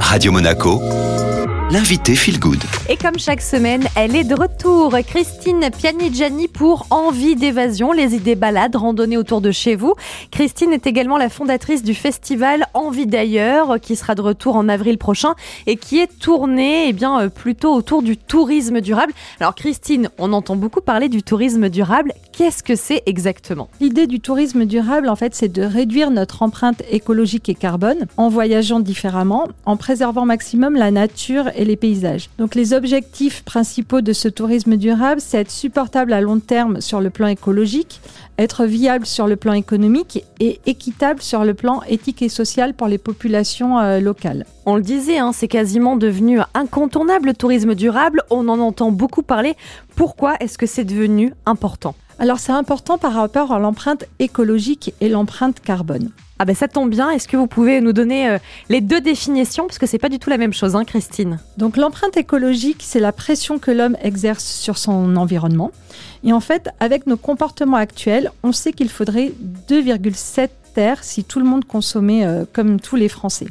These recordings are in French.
Radio Monaco, l'invité Feel Good. Et comme chaque semaine, elle est de retour. Christine Pianigiani pour Envie d'évasion, les idées balades, randonnées autour de chez vous. Christine est également la fondatrice du festival Envie d'ailleurs, qui sera de retour en avril prochain et qui est tourné eh bien, euh, plutôt autour du tourisme durable. Alors Christine, on entend beaucoup parler du tourisme durable. Qu'est-ce que c'est exactement? L'idée du tourisme durable, en fait, c'est de réduire notre empreinte écologique et carbone en voyageant différemment, en préservant maximum la nature les paysages. Donc les objectifs principaux de ce tourisme durable, c'est être supportable à long terme sur le plan écologique, être viable sur le plan économique et équitable sur le plan éthique et social pour les populations euh, locales. On le disait, hein, c'est quasiment devenu incontournable le tourisme durable. On en entend beaucoup parler. Pourquoi est-ce que c'est devenu important alors c'est important par rapport à l'empreinte écologique et l'empreinte carbone. Ah ben ça tombe bien, est-ce que vous pouvez nous donner euh, les deux définitions? Parce que c'est pas du tout la même chose, hein, Christine. Donc l'empreinte écologique, c'est la pression que l'homme exerce sur son environnement. Et en fait, avec nos comportements actuels, on sait qu'il faudrait 2,7 terres si tout le monde consommait euh, comme tous les Français.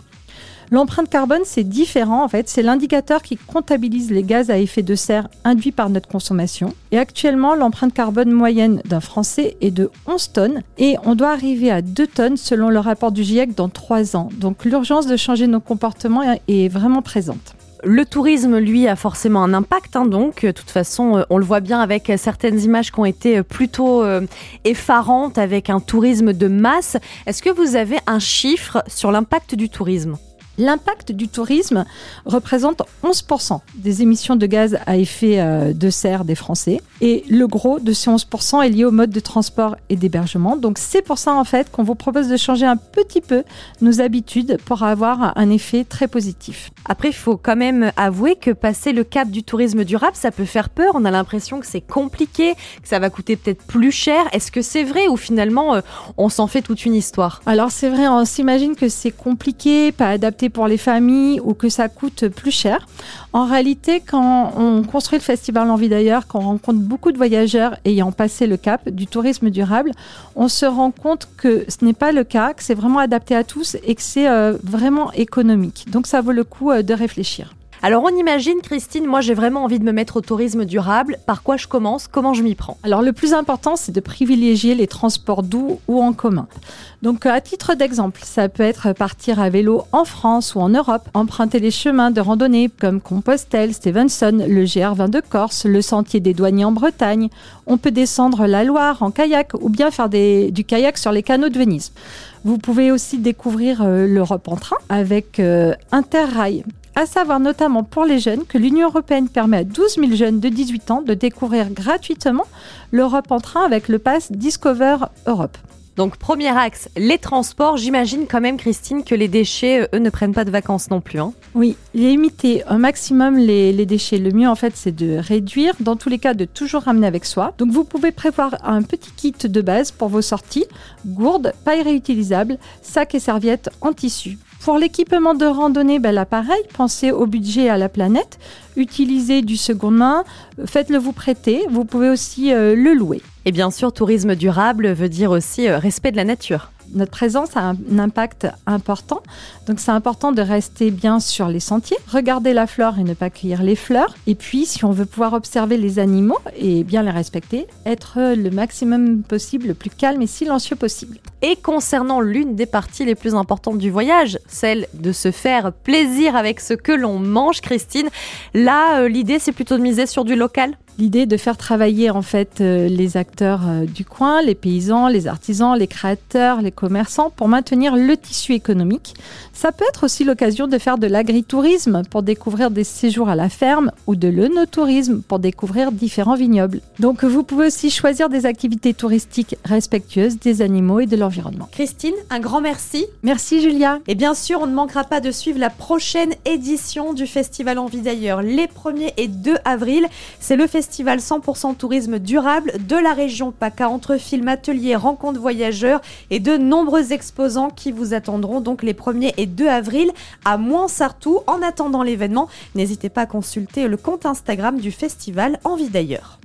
L'empreinte carbone, c'est différent en fait. C'est l'indicateur qui comptabilise les gaz à effet de serre induits par notre consommation. Et actuellement, l'empreinte carbone moyenne d'un Français est de 11 tonnes et on doit arriver à 2 tonnes selon le rapport du GIEC dans 3 ans. Donc l'urgence de changer nos comportements est vraiment présente. Le tourisme, lui, a forcément un impact. Hein, donc, de toute façon, euh, on le voit bien avec certaines images qui ont été euh, plutôt euh, effarantes, avec un tourisme de masse. Est-ce que vous avez un chiffre sur l'impact du tourisme? L'impact du tourisme représente 11% des émissions de gaz à effet euh, de serre des Français. Et le gros de ces 11% est lié au mode de transport et d'hébergement. Donc c'est pour ça en fait qu'on vous propose de changer un petit peu nos habitudes pour avoir un effet très positif. Après, il faut quand même avouer que passer le cap du tourisme durable, ça peut faire peur. On a l'impression que c'est compliqué, que ça va coûter peut-être plus cher. Est-ce que c'est vrai ou finalement euh, on s'en fait toute une histoire? Alors c'est vrai, on s'imagine que c'est compliqué, pas adapté pour les familles ou que ça coûte plus cher. En réalité, quand on construit le festival Envie d'ailleurs, quand on rencontre beaucoup de voyageurs ayant passé le cap du tourisme durable, on se rend compte que ce n'est pas le cas, que c'est vraiment adapté à tous et que c'est euh, vraiment économique. Donc ça vaut le coup euh, de réfléchir. Alors on imagine, Christine, moi j'ai vraiment envie de me mettre au tourisme durable. Par quoi je commence? Comment je m'y prends? Alors le plus important, c'est de privilégier les transports doux ou en commun. Donc à titre d'exemple, ça peut être partir à vélo en France ou en Europe, emprunter les chemins de randonnée comme Compostelle, Stevenson, le GR20 de Corse, le Sentier des Douaniers en Bretagne. On peut descendre la Loire en kayak ou bien faire du kayak sur les canaux de Venise. Vous pouvez aussi découvrir euh, l'Europe en train avec euh, Interrail à savoir notamment pour les jeunes que l'Union européenne permet à 12 000 jeunes de 18 ans de découvrir gratuitement l'Europe en train avec le pass Discover Europe. Donc premier axe, les transports. J'imagine quand même, Christine, que les déchets, eux, ne prennent pas de vacances non plus. Hein. Oui, limiter un maximum les, les, déchets. Le mieux, en fait, c'est de réduire. Dans tous les cas, de toujours ramener avec soi. Donc vous pouvez prévoir un petit kit de base pour vos sorties. Gourdes, paille réutilisable, sacs et serviettes en tissu. Pour l'équipement de randonnée, ben là pareil, pensez au budget et à la planète. Utilisez du second main, faites-le vous prêter. Vous pouvez aussi euh, le louer. Et bien sûr, tourisme durable veut dire aussi euh, respect de la nature notre présence a un impact important. Donc c'est important de rester bien sur les sentiers, regarder la flore et ne pas cueillir les fleurs. Et puis si on veut pouvoir observer les animaux et bien les respecter, être le maximum possible, le plus calme et silencieux possible. Et concernant l'une des parties les plus importantes du voyage, celle de se faire plaisir avec ce que l'on mange, Christine, là euh, l'idée c'est plutôt de miser sur du local? L'idée de faire travailler en fait euh, les acteurs euh, du coin, les paysans, les artisans, les créateurs, les commerçants pour maintenir le tissu économique. Ça peut être aussi l'occasion de faire de l'agritourisme pour découvrir des séjours à la ferme ou de l'œnotourisme pour découvrir différents vignobles. Donc vous pouvez aussi choisir des activités touristiques respectueuses des animaux et de l'environnement. Christine, un grand merci. Merci Julia. Et bien sûr, on ne manquera pas de suivre la prochaine édition du Festival Envie d'ailleurs, les 1er et 2 avril. C'est le festival festival 100% tourisme durable de la région PACA entre films, ateliers, rencontres voyageurs et de nombreux exposants qui vous attendront donc les 1er et 2 avril à Moinsartou. En attendant l'événement, n'hésitez pas à consulter le compte Instagram du festival Envie d'ailleurs.